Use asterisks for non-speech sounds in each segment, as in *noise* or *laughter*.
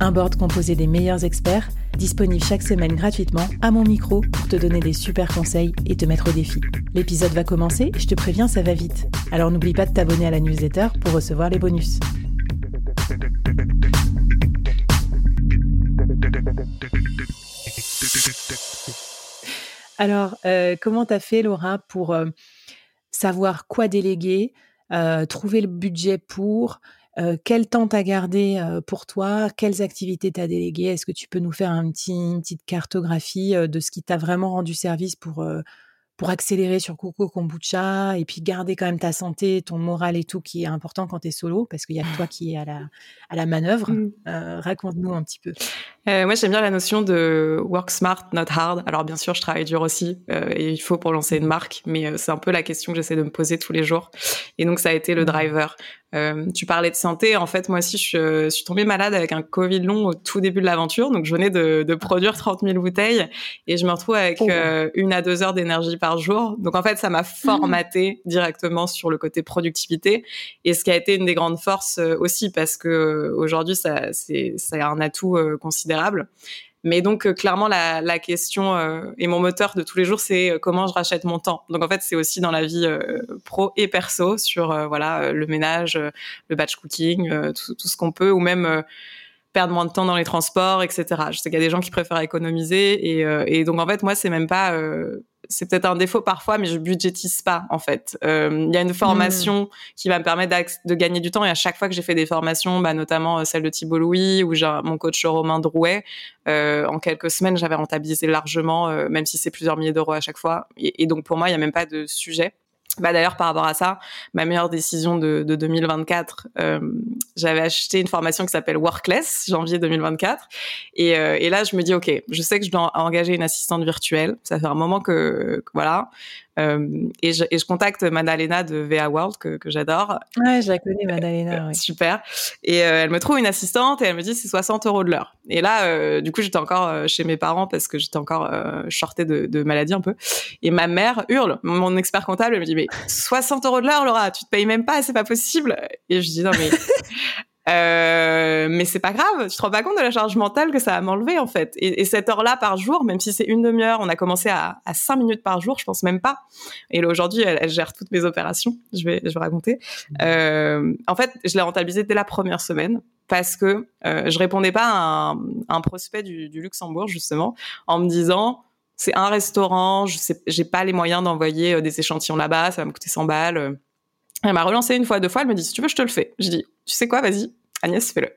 Un board composé des meilleurs experts, disponible chaque semaine gratuitement à mon micro pour te donner des super conseils et te mettre au défi. L'épisode va commencer je te préviens, ça va vite. Alors n'oublie pas de t'abonner à la newsletter pour recevoir les bonus. Alors, euh, comment t'as fait, Laura, pour euh, savoir quoi déléguer, euh, trouver le budget pour, quel temps t'as gardé pour toi? Quelles activités t'as déléguées? Est-ce que tu peux nous faire un petit, une petite cartographie de ce qui t'a vraiment rendu service pour, pour accélérer sur Coco Kombucha et puis garder quand même ta santé, ton moral et tout qui est important quand tu es solo? Parce qu'il y a que toi qui est à la, à la manœuvre. Mmh. Raconte-nous un petit peu. Euh, moi, j'aime bien la notion de work smart, not hard. Alors, bien sûr, je travaille dur aussi euh, et il faut pour lancer une marque, mais euh, c'est un peu la question que j'essaie de me poser tous les jours. Et donc, ça a été le mmh. driver. Euh, tu parlais de santé. En fait, moi aussi, je, suis tombée malade avec un Covid long au tout début de l'aventure. Donc, je venais de, de, produire 30 000 bouteilles et je me retrouve avec oh. une à deux heures d'énergie par jour. Donc, en fait, ça m'a formaté directement sur le côté productivité et ce qui a été une des grandes forces aussi parce que aujourd'hui, ça, c'est, c'est un atout considérable mais donc euh, clairement la, question euh, et mon moteur de tous les jours c'est euh, comment je rachète mon temps. Donc en fait c'est aussi dans la vie pro et perso sur voilà le ménage, le batch cooking, tout, ce qu'on peut ou même perdre moins de temps dans les transports, etc. Je sais qu'il y a des gens qui préfèrent économiser et, et donc en fait moi c'est même pas c'est peut-être un défaut parfois, mais je budgétise pas en fait. Euh, il y a une formation hmm. qui va me permettre de gagner du temps et à chaque fois que j'ai fait des formations, bah, notamment euh, celle de Thibault Louis ou mon coach Romain Drouet, euh, en quelques semaines j'avais rentabilisé largement, même si c'est plusieurs milliers d'euros à chaque fois. Et, et donc pour moi il y a même pas de sujet. Bah d'ailleurs par rapport à ça, ma meilleure décision de, de 2024, euh, j'avais acheté une formation qui s'appelle Workless janvier 2024 et, euh, et là je me dis ok, je sais que je dois engager une assistante virtuelle. Ça fait un moment que, que voilà, euh, et, je, et, je, contacte Madalena de VA World que, que j'adore. Ouais, je la connais Madalena. Super. Et euh, elle me trouve une assistante et elle me dit c'est 60 euros de l'heure. Et là, euh, du coup, j'étais encore chez mes parents parce que j'étais encore shortée de, de, maladie un peu. Et ma mère hurle, mon expert comptable, elle me dit mais 60 euros de l'heure, Laura, tu te payes même pas, c'est pas possible. Et je dis non mais *laughs* euh, mais c'est pas grave, tu te rends pas compte de la charge mentale que ça va m'enlever en fait. Et, et cette heure-là par jour, même si c'est une demi-heure, on a commencé à, cinq minutes par jour, je pense même pas. Et aujourd'hui, elle, gère toutes mes opérations. Je vais, je vais raconter. Euh, en fait, je l'ai rentabilisé dès la première semaine parce que euh, je répondais pas à un, un prospect du, du, Luxembourg justement en me disant c'est un restaurant, je sais, j'ai pas les moyens d'envoyer euh, des échantillons là-bas, ça va me coûter 100 balles. Elle m'a relancé une fois, deux fois, elle me dit si tu veux, je te le fais. Je dis tu sais quoi, vas-y, Agnès, fais-le.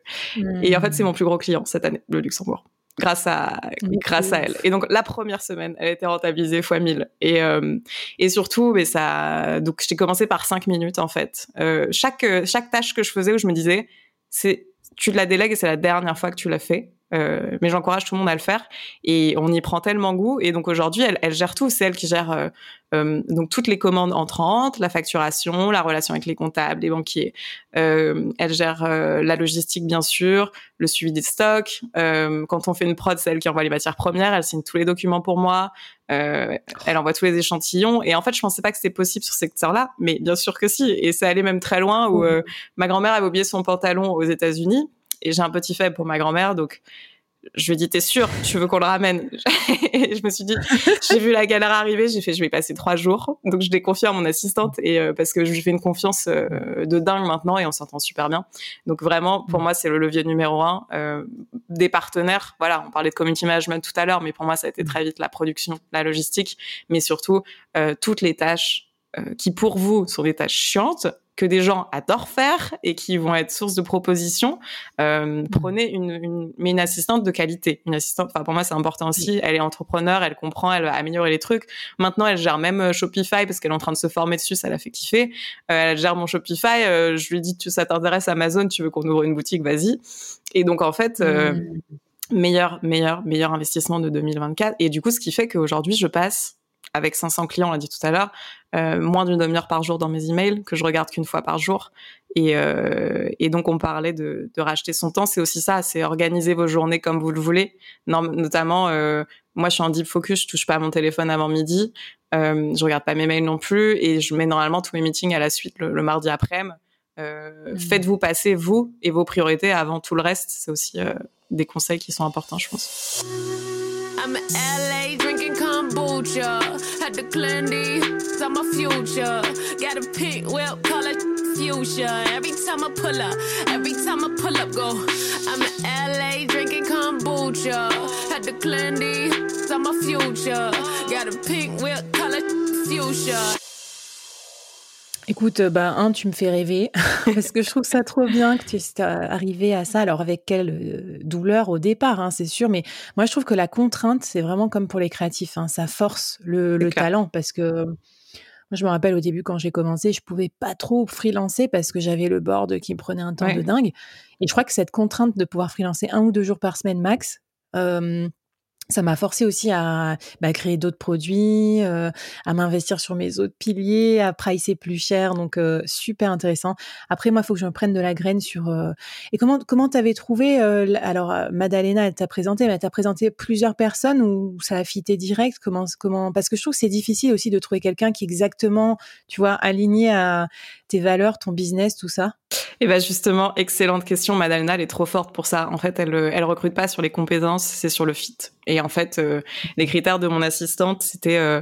Et en fait, c'est mon plus gros client cette année, le Luxembourg. Grâce à, grâce à elle. Et donc, la première semaine, elle était rentabilisée fois 1000. Et, euh, et surtout, mais ça, donc, j'ai commencé par 5 minutes, en fait. Euh, chaque, chaque tâche que je faisais où je me disais, c'est, tu la délègues et c'est la dernière fois que tu l'as fait. Euh, mais j'encourage tout le monde à le faire. Et on y prend tellement goût. Et donc aujourd'hui elle, elle, gère tout. C'est elle qui gère euh, euh, donc toutes les commandes entrantes la facturation la relation avec les comptables les banquiers. Euh, elle gère euh, la logistique bien sûr le suivi des stocks. Quand on fait une prod c'est elle qui envoie les matières premières. Elle signe tous les documents pour moi. Elle envoie tous les échantillons. Et en fait je pensais pas que c'était possible sur ce secteur là mais bien sûr que si. Et ça allait même très loin où mmh. ma grand-mère avait oublié son pantalon aux États-Unis. Et j'ai un petit faible pour ma grand-mère, donc je lui ai dit, t'es sûr, tu veux qu'on le ramène? Et *laughs* Je me suis dit, j'ai vu la galère arriver, j'ai fait, je vais passer trois jours. Donc je l'ai confié à mon assistante et euh, parce que je lui fais une confiance euh, de dingue maintenant et on s'entend super bien. Donc vraiment, pour mm. moi, c'est le levier numéro un. Euh, des partenaires, voilà, on parlait de community management tout à l'heure, mais pour moi, ça a été très vite la production, la logistique, mais surtout toutes les tâches qui pour vous sont des tâches chiantes, que des gens adorent faire et qui vont être source de propositions, euh, prenez une, une, mais une assistante de qualité. Une assistante, enfin pour moi c'est important aussi. Elle est entrepreneur, elle comprend, elle va améliorer les trucs. Maintenant elle gère même euh, Shopify parce qu'elle est en train de se former dessus, ça la fait kiffer. Euh, elle gère mon Shopify. Euh, je lui dis tu ça t'intéresse Amazon, tu veux qu'on ouvre une boutique, vas-y. Et donc en fait. Euh, mmh. Meilleur, meilleur, meilleur investissement de 2024. Et du coup, ce qui fait qu'aujourd'hui, je passe avec 500 clients, on l'a dit tout à l'heure, euh, moins d'une demi-heure par jour dans mes emails que je regarde qu'une fois par jour. Et, euh, et donc on parlait de, de racheter son temps, c'est aussi ça, c'est organiser vos journées comme vous le voulez. Non, notamment, euh, moi je suis en deep focus, je touche pas à mon téléphone avant midi, je regarde pas mes mails non plus, et je mets normalement tous mes meetings à la suite le, le mardi après-midi. Mmh. Faites-vous passer vous et vos priorités avant tout le reste. C'est aussi des conseils qui sont importants, je pense. I'm LA drinking kombucha. Had the clendy, it's my future. Got a pink whip, color fuchsia. Every time I pull up, every time I pull up, go. I'm in LA drinking kombucha. Had the clendy, it's my future. Got a pink whip, color fuchsia. Écoute, euh, bah, un, tu me fais rêver *laughs* parce que je trouve ça trop bien que tu es arrivé à ça. Alors, avec quelle euh, douleur au départ, hein, c'est sûr, mais moi, je trouve que la contrainte, c'est vraiment comme pour les créatifs, hein, ça force le, le talent parce que moi, je me rappelle au début quand j'ai commencé, je pouvais pas trop freelancer parce que j'avais le board qui me prenait un temps ouais. de dingue. Et je crois que cette contrainte de pouvoir freelancer un ou deux jours par semaine max, euh, ça m'a forcé aussi à bah, créer d'autres produits, euh, à m'investir sur mes autres piliers, à pricer plus cher, donc euh, super intéressant. Après, moi, il faut que je me prenne de la graine sur. Euh... Et comment comment t'avais trouvé euh, Alors, Madalena, elle t'a présenté, mais elle t'a présenté plusieurs personnes ou ça a fité direct? Comment comment Parce que je trouve que c'est difficile aussi de trouver quelqu'un qui est exactement, tu vois, aligné à tes valeurs, ton business, tout ça. Et ben justement, excellente question. Madalena, elle est trop forte pour ça. En fait, elle elle recrute pas sur les compétences, c'est sur le fit. Et en fait, euh, les critères de mon assistante, c'était, euh,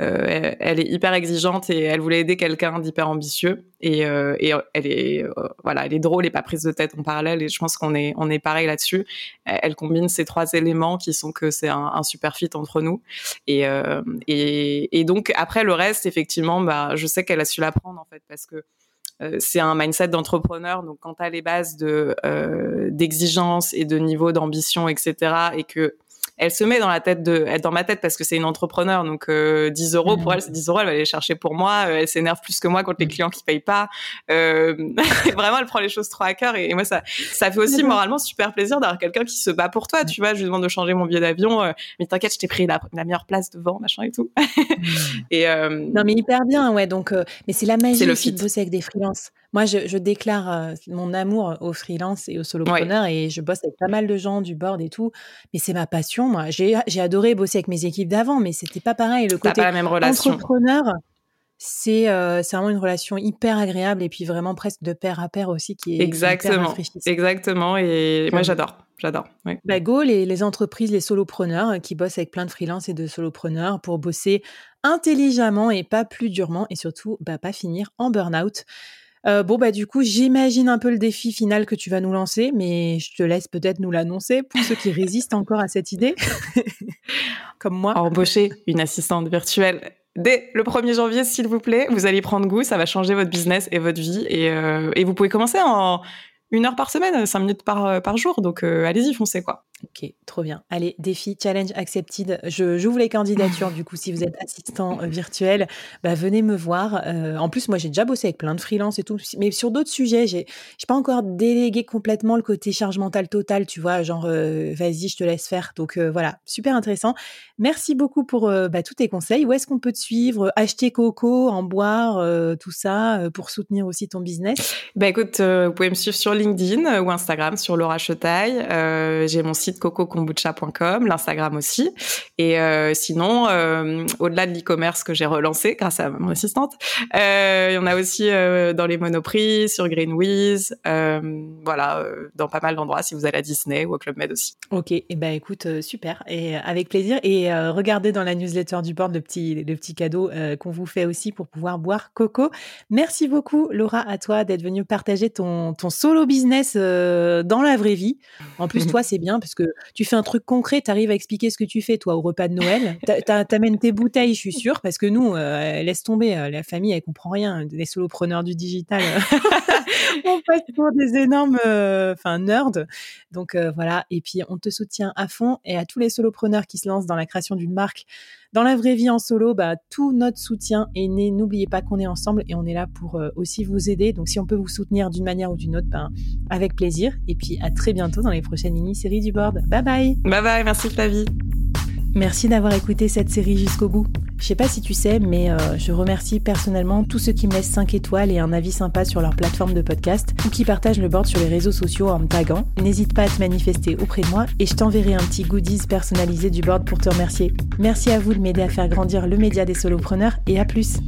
euh, elle est hyper exigeante et elle voulait aider quelqu'un d'hyper ambitieux. Et, euh, et elle est, euh, voilà, elle est drôle et pas prise de tête en parallèle. Et je pense qu'on est, on est pareil là-dessus. Elle combine ces trois éléments qui sont que c'est un, un, super fit entre nous. Et, et, et donc après le reste, effectivement, bah, je sais qu'elle a su l'apprendre en fait parce que euh, c'est un mindset d'entrepreneur. Donc, quand tu les bases de euh, d'exigence et de niveau d'ambition, etc., et que elle se met dans la tête de, elle dans ma tête parce que c'est une entrepreneur, donc euh, 10 euros pour elle, c'est 10 euros, elle va les chercher pour moi. Euh, elle s'énerve plus que moi contre les clients qui payent pas. Euh, *laughs* vraiment, elle prend les choses trop à cœur et, et, moi ça, ça fait aussi moralement super plaisir d'avoir quelqu'un qui se bat pour toi. Tu vois, je lui demande de changer mon billet d'avion, euh, mais t'inquiète, je t'ai pris la, la, meilleure place devant, machin et tout. *laughs* et euh, non mais hyper bien, ouais. Donc, euh, mais c'est la magie aussi de bosser avec des freelances. Moi, je, je déclare euh, mon amour aux freelance et aux solopreneurs ouais. et je bosse avec pas mal de gens du board et tout. Mais c'est ma passion, moi. J'ai adoré bosser avec mes équipes d'avant, mais c'était pas pareil. Le côté pas la même relation. entrepreneur, c'est euh, vraiment une relation hyper agréable et puis vraiment presque de pair à pair aussi qui est exactement exactement et moi j'adore j'adore bah go les, les entreprises les solopreneurs qui bossent avec plein de freelance et de solopreneurs pour bosser intelligemment et pas plus durement et surtout bah, pas finir en burn-out euh, bon, bah, du coup, j'imagine un peu le défi final que tu vas nous lancer, mais je te laisse peut-être nous l'annoncer pour ceux qui résistent encore à cette idée, *laughs* comme moi. Embaucher une assistante virtuelle dès le 1er janvier, s'il vous plaît. Vous allez prendre goût, ça va changer votre business et votre vie. Et, euh, et vous pouvez commencer en une heure par semaine, cinq minutes par, par jour. Donc, euh, allez-y, foncez, quoi. Ok, trop bien. Allez, défi, challenge accepted. Je j'ouvre les candidatures. du coup, si vous êtes assistant euh, virtuel, bah, venez me voir. Euh, en plus, moi, j'ai déjà bossé avec plein de freelance et tout, mais sur d'autres sujets, j'ai j'ai pas encore délégué complètement le côté charge mentale totale, tu vois, genre euh, vas-y, je te laisse faire. Donc voilà, super intéressant. Merci beaucoup pour bah, tous tes conseils. Où est-ce qu'on peut te suivre? Acheter coco, en boire, tout ça, pour soutenir aussi ton business? Bah écoute, vous pouvez me suivre sur LinkedIn ou Instagram sur Laura Chetaille. j'ai mon site cocokombucha.com, l'Instagram aussi. Et euh, sinon, euh, au-delà de l'e-commerce que j'ai relancé grâce à mon assistante, euh, il y en a aussi dans les Monoprix, sur Greenwiz, voilà, dans pas mal d'endroits si vous allez à Disney ou au Club Med aussi. Ok, et eh ben écoute, super, et avec plaisir. Et regardez dans la newsletter du board le petit, le petit cadeau qu'on vous fait aussi pour pouvoir boire coco. Merci beaucoup, Laura, à toi d'être venue partager ton, ton solo business dans la vraie vie. En plus, *laughs* toi, c'est bien parce que tu fais un truc concret, tu arrives à expliquer ce que tu fais, toi, au repas de Noël. *laughs* T'amènes tes bouteilles, je suis sûre, parce que nous, euh, laisse tomber, euh, la famille, elle comprend rien. Les solopreneurs du digital, *laughs* on passe pour des énormes enfin nerds. Donc voilà, et puis on te soutient à fond. Et à tous les solopreneurs qui se lancent dans la création d'une marque, dans la vraie vie en solo, bah, tout notre soutien est né. N'oubliez pas qu'on est ensemble et on est là pour euh, aussi vous aider. Donc si on peut vous soutenir d'une manière ou d'une autre, ben, avec plaisir. Et puis à très bientôt dans les prochaines mini-séries du board. Bye bye Bye bye, merci Flavie Merci d'avoir écouté cette série jusqu'au bout. Je sais pas si tu sais, mais euh, je remercie personnellement tous ceux qui me laissent 5 étoiles et un avis sympa sur leur plateforme de podcast ou qui partagent le board sur les réseaux sociaux en me taguant. N'hésite pas à te manifester auprès de moi et je t'enverrai un petit goodies personnalisé du board pour te remercier. Merci à vous de m'aider à faire grandir le média des solopreneurs et à plus.